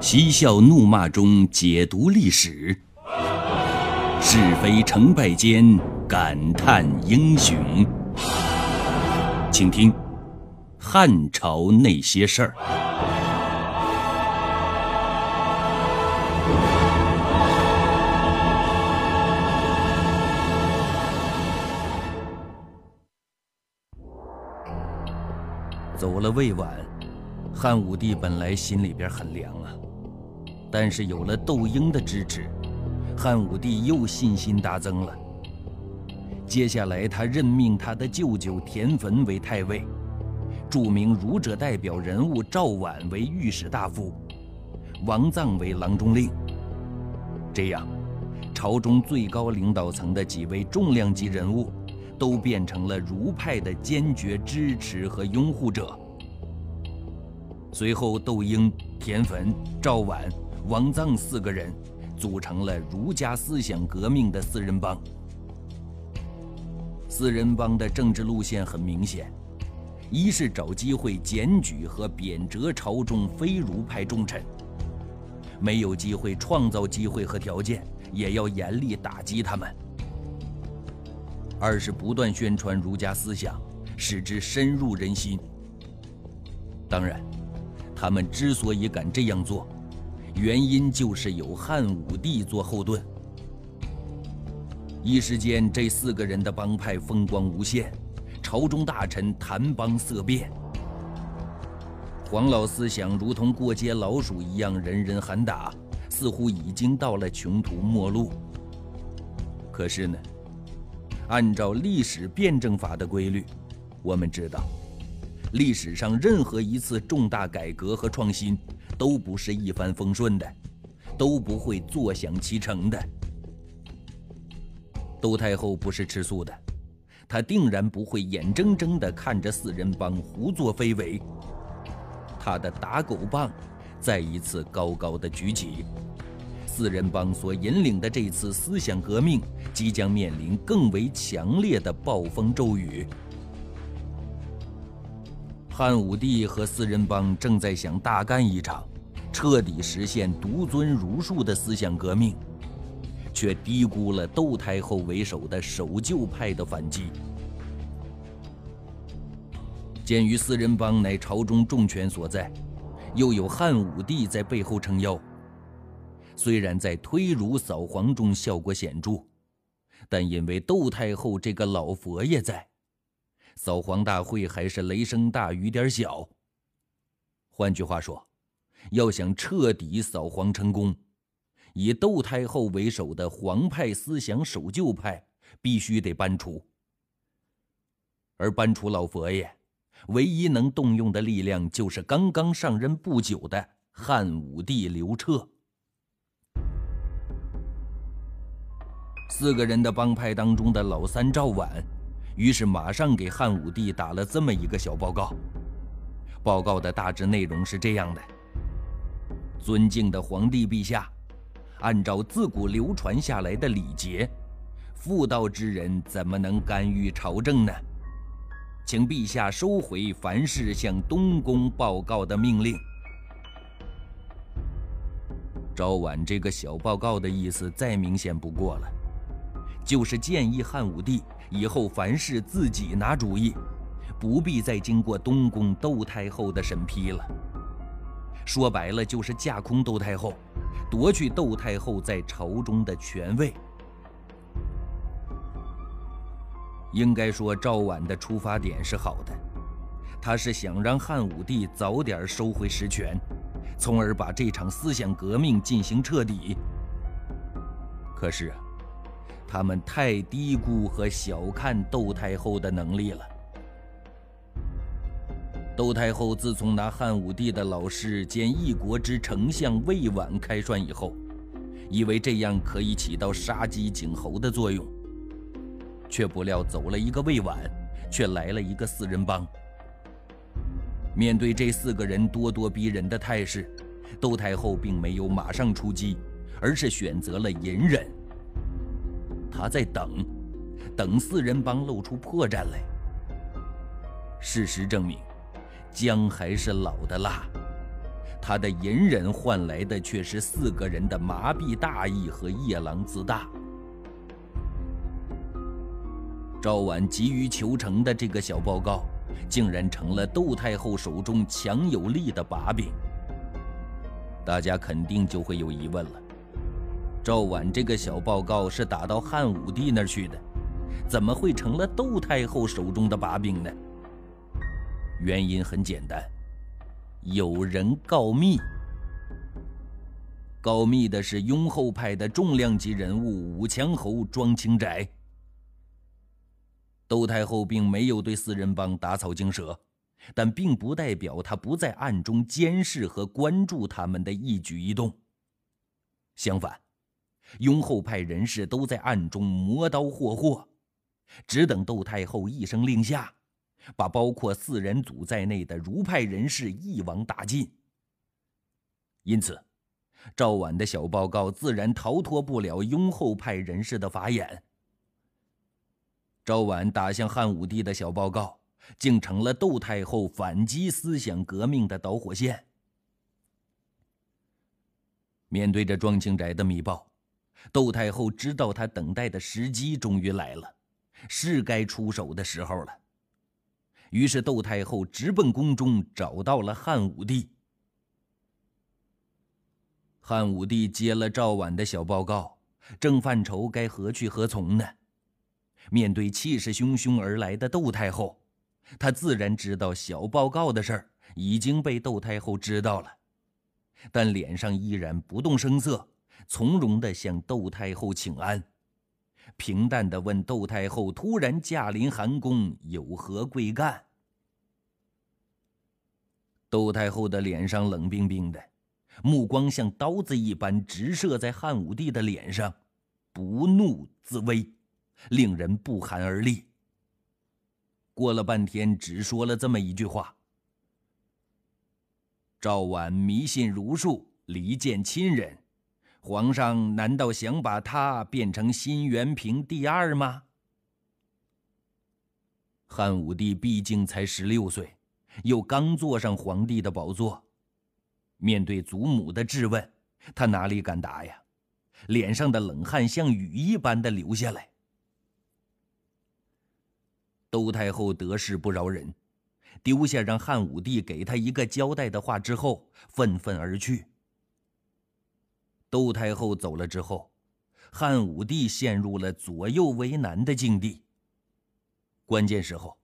嬉笑怒骂中解读历史，是非成败间感叹英雄。请听《汉朝那些事儿》。走了魏晚，汉武帝本来心里边很凉啊，但是有了窦婴的支持，汉武帝又信心大增了。接下来，他任命他的舅舅田汾为太尉，著名儒者代表人物赵绾为御史大夫，王臧为郎中令。这样，朝中最高领导层的几位重量级人物。都变成了儒派的坚决支持和拥护者。随后，窦婴、田汾、赵绾、王臧四个人组成了儒家思想革命的四人帮。四人帮的政治路线很明显：一是找机会检举和贬谪朝中非儒派重臣；没有机会创造机会和条件，也要严厉打击他们。二是不断宣传儒家思想，使之深入人心。当然，他们之所以敢这样做，原因就是有汉武帝做后盾。一时间，这四个人的帮派风光无限，朝中大臣谈帮色变，黄老思想如同过街老鼠一样，人人喊打，似乎已经到了穷途末路。可是呢？按照历史辩证法的规律，我们知道，历史上任何一次重大改革和创新都不是一帆风顺的，都不会坐享其成的。窦太后不是吃素的，她定然不会眼睁睁地看着四人帮胡作非为。她的打狗棒再一次高高的举起。四人帮所引领的这次思想革命，即将面临更为强烈的暴风骤雨。汉武帝和四人帮正在想大干一场，彻底实现独尊儒术的思想革命，却低估了窦太后为首的守旧派的反击。鉴于四人帮乃朝中重权所在，又有汉武帝在背后撑腰。虽然在推儒扫黄中效果显著，但因为窦太后这个老佛爷在，扫黄大会还是雷声大雨点小。换句话说，要想彻底扫黄成功，以窦太后为首的皇派思想守旧派必须得搬除。而搬除老佛爷，唯一能动用的力量就是刚刚上任不久的汉武帝刘彻。四个人的帮派当中的老三赵绾，于是马上给汉武帝打了这么一个小报告。报告的大致内容是这样的：尊敬的皇帝陛下，按照自古流传下来的礼节，妇道之人怎么能干预朝政呢？请陛下收回凡事向东宫报告的命令。赵绾这个小报告的意思再明显不过了。就是建议汉武帝以后凡事自己拿主意，不必再经过东宫窦太后的审批了。说白了，就是架空窦太后，夺去窦太后在朝中的权位。应该说，赵绾的出发点是好的，他是想让汉武帝早点收回实权，从而把这场思想革命进行彻底。可是。他们太低估和小看窦太后的能力了。窦太后自从拿汉武帝的老师兼一国之丞相魏婉开涮以后，以为这样可以起到杀鸡儆猴的作用，却不料走了一个魏婉，却来了一个四人帮。面对这四个人咄咄逼人的态势，窦太后并没有马上出击，而是选择了隐忍。他在等，等四人帮露出破绽来。事实证明，姜还是老的辣。他的隐忍换来的却是四个人的麻痹大意和夜郎自大。赵婉急于求成的这个小报告，竟然成了窦太后手中强有力的把柄。大家肯定就会有疑问了：赵婉这个小报告是打到汉武帝那儿去的，怎么会成了窦太后手中的把柄呢？原因很简单，有人告密。告密的是雍后派的重量级人物武强侯庄清斋。窦太后并没有对四人帮打草惊蛇，但并不代表她不在暗中监视和关注他们的一举一动。相反，雍后派人士都在暗中磨刀霍霍，只等窦太后一声令下，把包括四人组在内的儒派人士一网打尽。因此，赵婉的小报告自然逃脱不了雍后派人士的法眼。赵婉打向汉武帝的小报告，竟成了窦太后反击思想革命的导火线。面对着庄清宅的密报，窦太后知道她等待的时机终于来了，是该出手的时候了。于是，窦太后直奔宫中，找到了汉武帝。汉武帝接了赵婉的小报告，正犯愁该何去何从呢。面对气势汹汹而来的窦太后，他自然知道小报告的事儿已经被窦太后知道了，但脸上依然不动声色，从容地向窦太后请安，平淡地问窦太后：“突然驾临寒宫，有何贵干？”窦太后的脸上冷冰冰的，目光像刀子一般直射在汉武帝的脸上，不怒自威。令人不寒而栗。过了半天，只说了这么一句话：“赵婉迷信儒术，离间亲人，皇上难道想把他变成新元平第二吗？”汉武帝毕竟才十六岁，又刚坐上皇帝的宝座，面对祖母的质问，他哪里敢答呀？脸上的冷汗像雨一般的流下来。窦太后得势不饶人，丢下让汉武帝给他一个交代的话之后，愤愤而去。窦太后走了之后，汉武帝陷入了左右为难的境地。关键时候，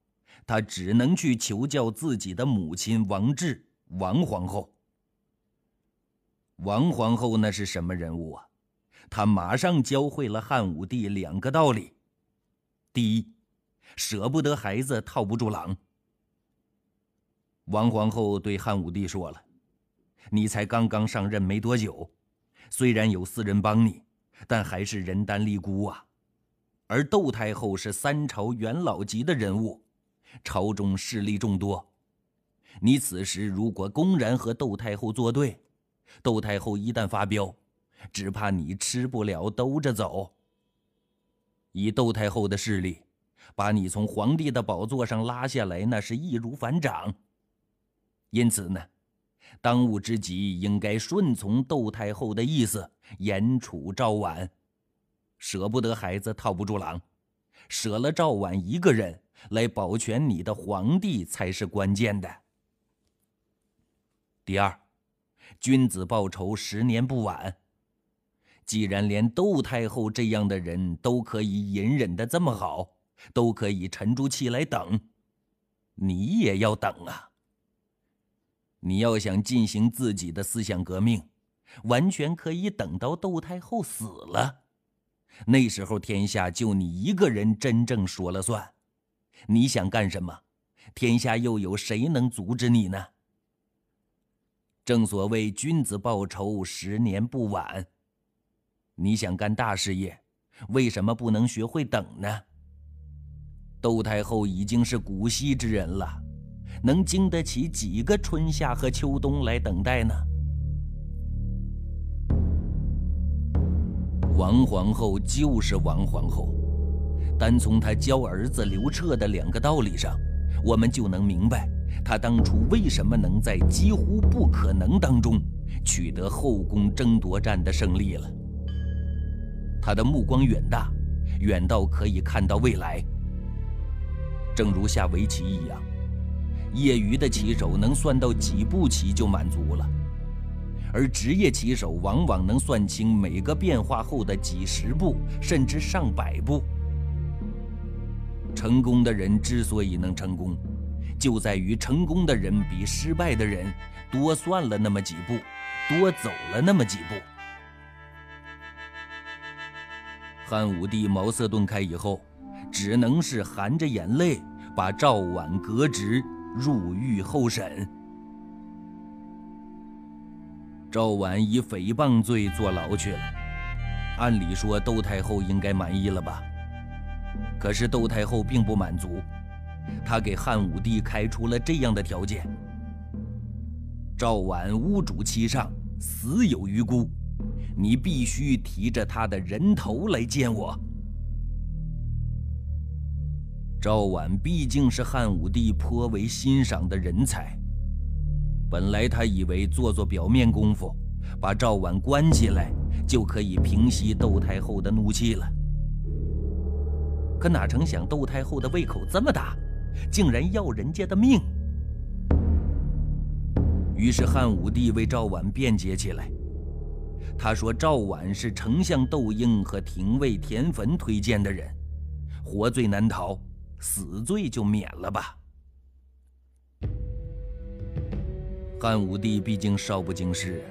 他只能去求教自己的母亲王志王皇后。王皇后那是什么人物啊？她马上教会了汉武帝两个道理：第一，舍不得孩子套不住狼。王皇后对汉武帝说了：“你才刚刚上任没多久，虽然有四人帮你，但还是人单力孤啊。而窦太后是三朝元老级的人物，朝中势力众多。你此时如果公然和窦太后作对，窦太后一旦发飙，只怕你吃不了兜着走。以窦太后的势力。”把你从皇帝的宝座上拉下来，那是易如反掌。因此呢，当务之急应该顺从窦太后的意思，严处赵婉。舍不得孩子套不住狼，舍了赵婉一个人来保全你的皇帝才是关键的。第二，君子报仇，十年不晚。既然连窦太后这样的人都可以隐忍的这么好。都可以沉住气来等，你也要等啊！你要想进行自己的思想革命，完全可以等到窦太后死了，那时候天下就你一个人真正说了算。你想干什么，天下又有谁能阻止你呢？正所谓君子报仇，十年不晚。你想干大事业，为什么不能学会等呢？窦太后已经是古稀之人了，能经得起几个春夏和秋冬来等待呢？王皇后就是王皇后，单从她教儿子刘彻的两个道理上，我们就能明白他当初为什么能在几乎不可能当中取得后宫争夺战的胜利了。他的目光远大，远到可以看到未来。正如下围棋一样，业余的棋手能算到几步棋就满足了，而职业棋手往往能算清每个变化后的几十步，甚至上百步。成功的人之所以能成功，就在于成功的人比失败的人多算了那么几步，多走了那么几步。汉武帝茅塞顿开以后，只能是含着眼泪把赵婉革职入狱候审。赵婉以诽谤罪坐牢去了。按理说，窦太后应该满意了吧？可是窦太后并不满足，她给汉武帝开出了这样的条件：赵婉屋主欺上，死有余辜，你必须提着他的人头来见我。赵婉毕竟是汉武帝颇为欣赏的人才，本来他以为做做表面功夫，把赵婉关起来，就可以平息窦太后的怒气了。可哪成想，窦太后的胃口这么大，竟然要人家的命。于是汉武帝为赵婉辩解起来。他说：“赵婉是丞相窦婴和廷尉田汾推荐的人，活罪难逃，死罪就免了吧。”汉武帝毕竟少不经事，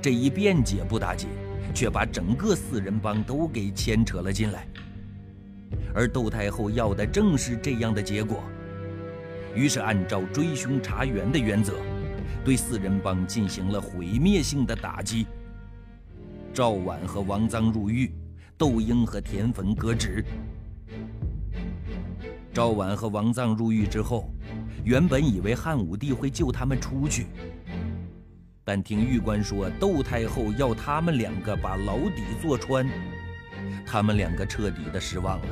这一辩解不打紧，却把整个四人帮都给牵扯了进来。而窦太后要的正是这样的结果，于是按照追凶查源的原则，对四人帮进行了毁灭性的打击。赵婉和王臧入狱，窦婴和田汾革职。赵婉和王臧入狱之后，原本以为汉武帝会救他们出去，但听狱官说窦太后要他们两个把牢底坐穿，他们两个彻底的失望了。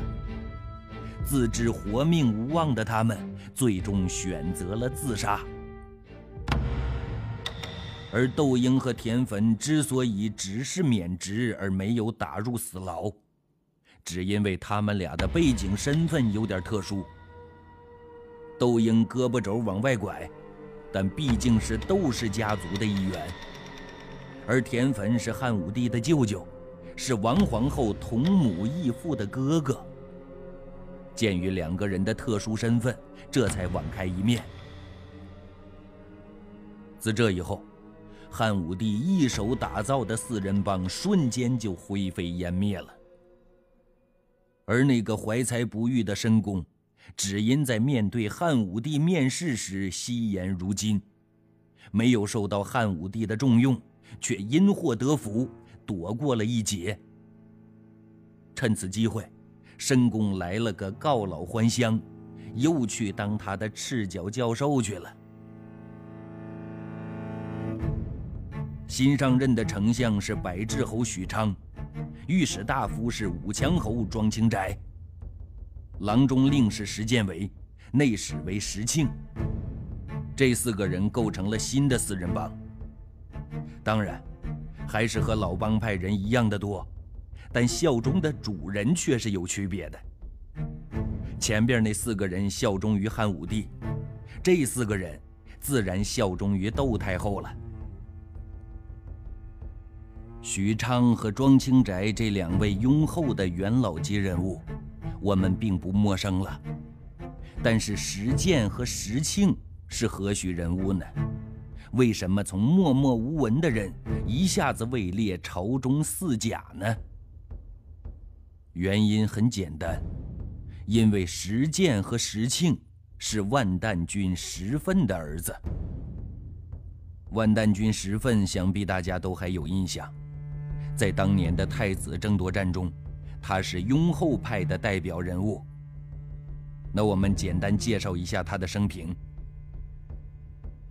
自知活命无望的他们，最终选择了自杀。而窦婴和田汾之所以只是免职而没有打入死牢，只因为他们俩的背景身份有点特殊。窦婴胳膊肘往外拐，但毕竟是窦氏家族的一员；而田汾是汉武帝的舅舅，是王皇后同母异父的哥哥。鉴于两个人的特殊身份，这才网开一面。自这以后，汉武帝一手打造的四人帮瞬间就灰飞烟灭了。而那个怀才不遇的申公，只因在面对汉武帝面试时惜言如金，没有受到汉武帝的重用，却因祸得福，躲过了一劫。趁此机会。申公来了个告老还乡，又去当他的赤脚教授去了。新上任的丞相是百智侯许昌，御史大夫是武强侯庄清斋，郎中令是石建为，内史为石庆。这四个人构成了新的四人帮。当然，还是和老帮派人一样的多。但效忠的主人却是有区别的。前边那四个人效忠于汉武帝，这四个人自然效忠于窦太后了。许昌和庄清宅这两位雍厚的元老级人物，我们并不陌生了。但是石建和石庆是何许人物呢？为什么从默默无闻的人一下子位列朝中四甲呢？原因很简单，因为石建和石庆是万旦君石奋的儿子。万旦君石奋，想必大家都还有印象，在当年的太子争夺战中，他是雍后派的代表人物。那我们简单介绍一下他的生平。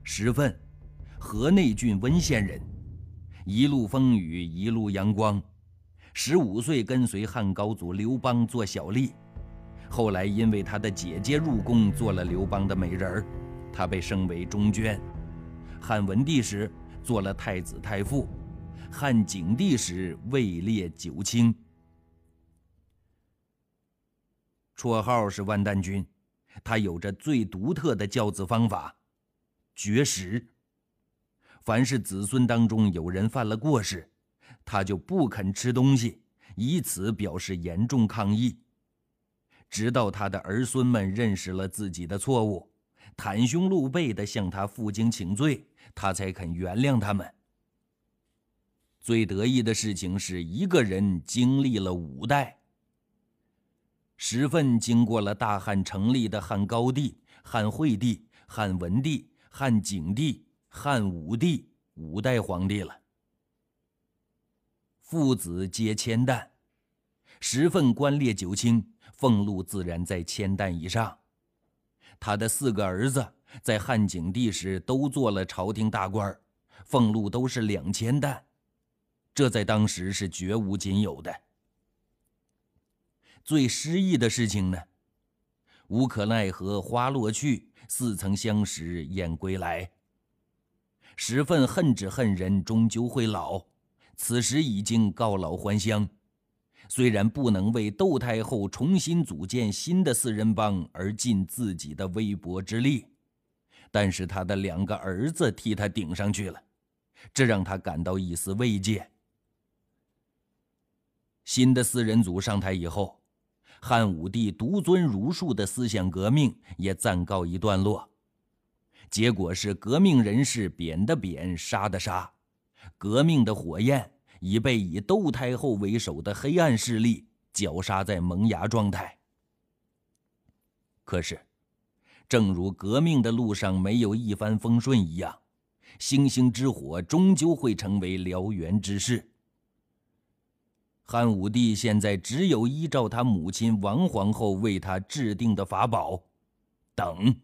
石奋，河内郡温县人，一路风雨一路阳光。十五岁跟随汉高祖刘邦做小吏，后来因为他的姐姐入宫做了刘邦的美人儿，他被升为中娟。汉文帝时做了太子太傅，汉景帝时位列九卿。绰号是万旦君，他有着最独特的教子方法——绝食。凡是子孙当中有人犯了过失，他就不肯吃东西，以此表示严重抗议。直到他的儿孙们认识了自己的错误，袒胸露背的向他负荆请罪，他才肯原谅他们。最得意的事情是一个人经历了五代。十份经过了大汉成立的汉高帝、汉惠帝、汉文帝、汉景帝、汉武帝五代皇帝了。父子皆千担，十份官列九卿，俸禄自然在千担以上。他的四个儿子在汉景帝时都做了朝廷大官，俸禄都是两千担，这在当时是绝无仅有的。最失意的事情呢？无可奈何花落去，似曾相识燕归来。十分恨之恨人，终究会老。此时已经告老还乡，虽然不能为窦太后重新组建新的四人帮而尽自己的微薄之力，但是他的两个儿子替他顶上去了，这让他感到一丝慰藉。新的四人组上台以后。汉武帝独尊儒术的思想革命也暂告一段落，结果是革命人士贬的贬，杀的杀，革命的火焰已被以窦太后为首的黑暗势力绞杀在萌芽状态。可是，正如革命的路上没有一帆风顺一样，星星之火终究会成为燎原之势。汉武帝现在只有依照他母亲王皇后为他制定的法宝，等，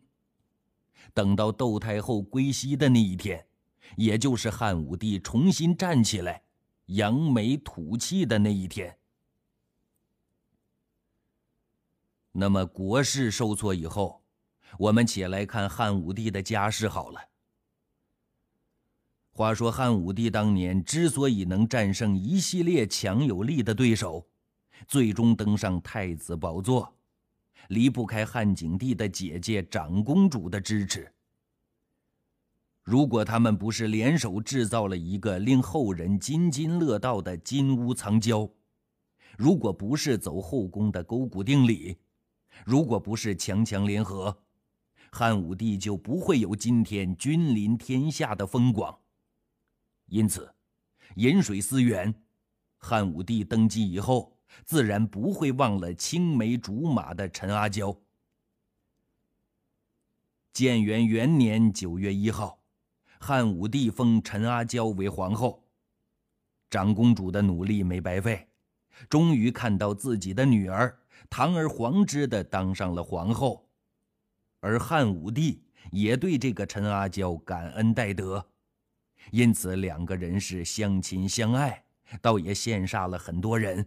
等到窦太后归西的那一天，也就是汉武帝重新站起来、扬眉吐气的那一天。那么国事受挫以后，我们且来看汉武帝的家世好了。话说汉武帝当年之所以能战胜一系列强有力的对手，最终登上太子宝座，离不开汉景帝的姐姐长公主的支持。如果他们不是联手制造了一个令后人津津乐道的金屋藏娇，如果不是走后宫的勾股定理，如果不是强强联合，汉武帝就不会有今天君临天下的风光。因此，饮水思源，汉武帝登基以后，自然不会忘了青梅竹马的陈阿娇。建元元年九月一号，汉武帝封陈阿娇为皇后。长公主的努力没白费，终于看到自己的女儿堂而皇之的当上了皇后，而汉武帝也对这个陈阿娇感恩戴德。因此，两个人是相亲相爱，倒也羡煞了很多人。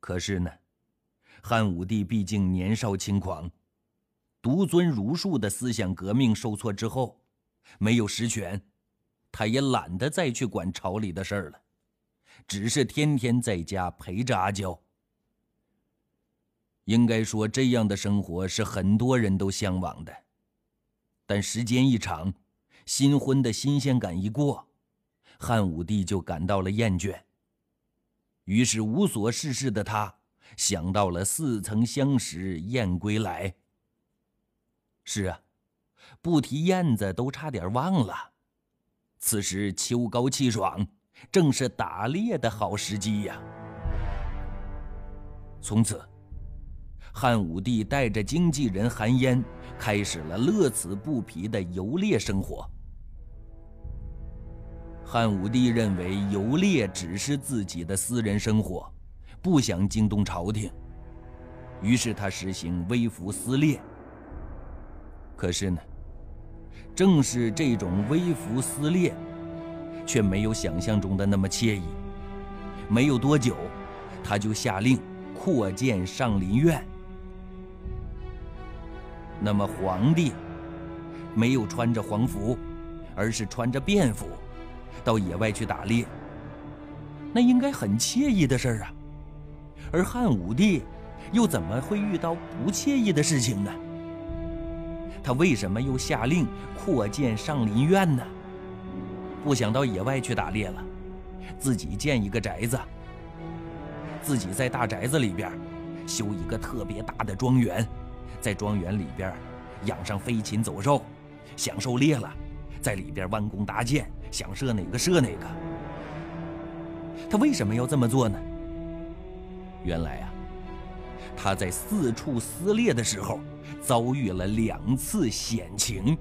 可是呢，汉武帝毕竟年少轻狂，独尊儒术的思想革命受挫之后，没有实权，他也懒得再去管朝里的事儿了，只是天天在家陪着阿娇。应该说，这样的生活是很多人都向往的，但时间一长。新婚的新鲜感一过，汉武帝就感到了厌倦。于是无所事事的他想到了似曾相识燕归来。是啊，不提燕子都差点忘了。此时秋高气爽，正是打猎的好时机呀。从此，汉武帝带着经纪人韩嫣，开始了乐此不疲的游猎生活。汉武帝认为游猎只是自己的私人生活，不想惊动朝廷，于是他实行微服私猎。可是呢，正是这种微服私猎，却没有想象中的那么惬意。没有多久，他就下令扩建上林苑。那么皇帝没有穿着皇服，而是穿着便服，到野外去打猎，那应该很惬意的事儿啊。而汉武帝又怎么会遇到不惬意的事情呢？他为什么又下令扩建上林苑呢？不想到野外去打猎了，自己建一个宅子，自己在大宅子里边修一个特别大的庄园，在庄园里边养上飞禽走兽，享受猎了，在里边弯弓搭箭，想射哪个射哪个。他为什么要这么做呢？原来啊，他在四处撕裂的时候遭遇了两次险情。